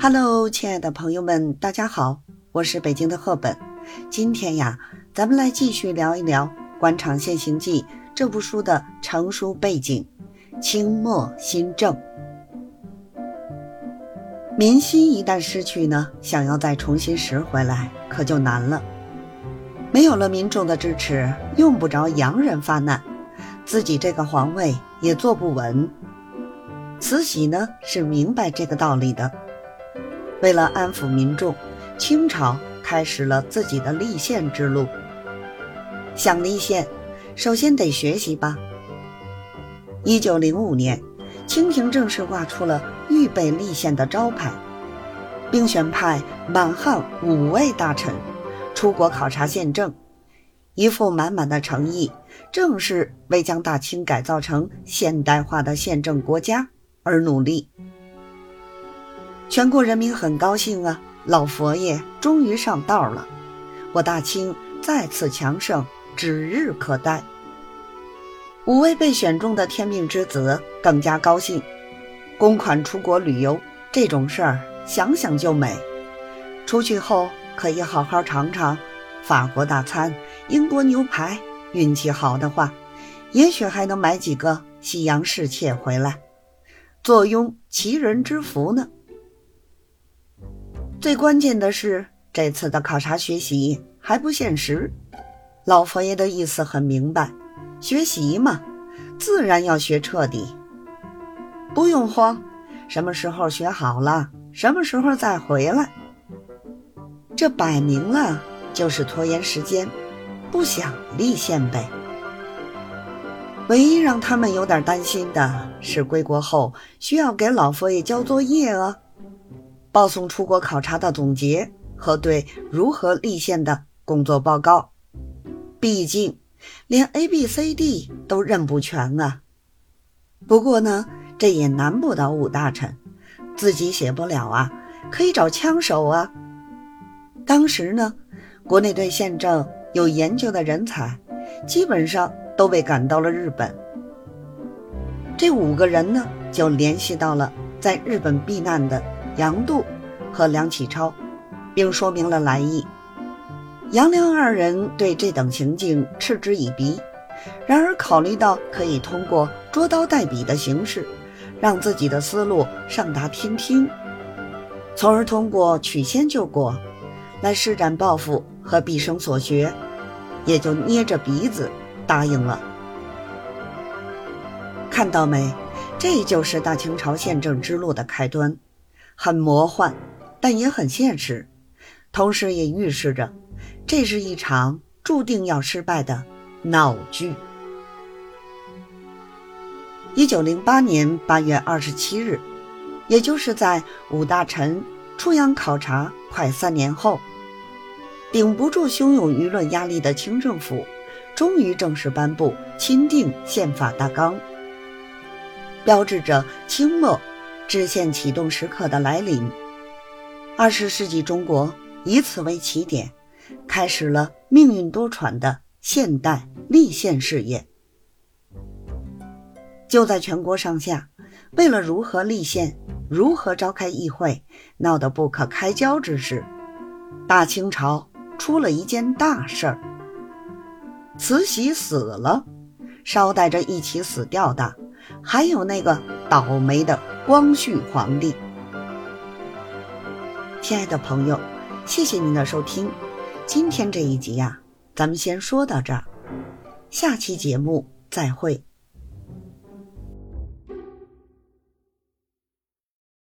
Hello，亲爱的朋友们，大家好，我是北京的赫本。今天呀，咱们来继续聊一聊《官场现形记》这部书的成书背景——清末新政。民心一旦失去呢，想要再重新拾回来，可就难了。没有了民众的支持，用不着洋人发难，自己这个皇位也坐不稳。慈禧呢，是明白这个道理的。为了安抚民众，清朝开始了自己的立宪之路。想立宪，首先得学习吧。一九零五年，清廷正式挂出了预备立宪的招牌，并选派满汉五位大臣出国考察宪政，一副满满的诚意，正是为将大清改造成现代化的宪政国家而努力。全国人民很高兴啊！老佛爷终于上道了，我大清再次强盛，指日可待。五位被选中的天命之子更加高兴，公款出国旅游这种事儿想想就美。出去后可以好好尝尝法国大餐、英国牛排，运气好的话，也许还能买几个西洋侍妾回来，坐拥齐人之福呢。最关键的是，这次的考察学习还不现实。老佛爷的意思很明白，学习嘛，自然要学彻底。不用慌，什么时候学好了，什么时候再回来。这摆明了就是拖延时间，不想立宪呗。唯一让他们有点担心的是，归国后需要给老佛爷交作业啊。报送出国考察的总结和对如何立宪的工作报告，毕竟连 A、B、C、D 都认不全啊。不过呢，这也难不倒武大臣，自己写不了啊，可以找枪手啊。当时呢，国内对宪政有研究的人才，基本上都被赶到了日本。这五个人呢，就联系到了在日本避难的。杨度和梁启超，并说明了来意。杨梁二人对这等行径嗤之以鼻，然而考虑到可以通过捉刀代笔的形式，让自己的思路上达天听，从而通过曲先救国来施展抱负和毕生所学，也就捏着鼻子答应了。看到没？这就是大清朝宪政之路的开端。很魔幻，但也很现实，同时也预示着这是一场注定要失败的闹剧。一九零八年八月二十七日，也就是在武大臣出洋考察快三年后，顶不住汹涌舆论压力的清政府，终于正式颁布钦定宪法大纲，标志着清末。制宪启动时刻的来临，二十世纪中国以此为起点，开始了命运多舛的现代立宪事业。就在全国上下为了如何立宪、如何召开议会闹得不可开交之时，大清朝出了一件大事儿：慈禧死了，捎带着一起死掉的，还有那个倒霉的。光绪皇帝，亲爱的朋友，谢谢您的收听。今天这一集呀，咱们先说到这儿，下期节目再会。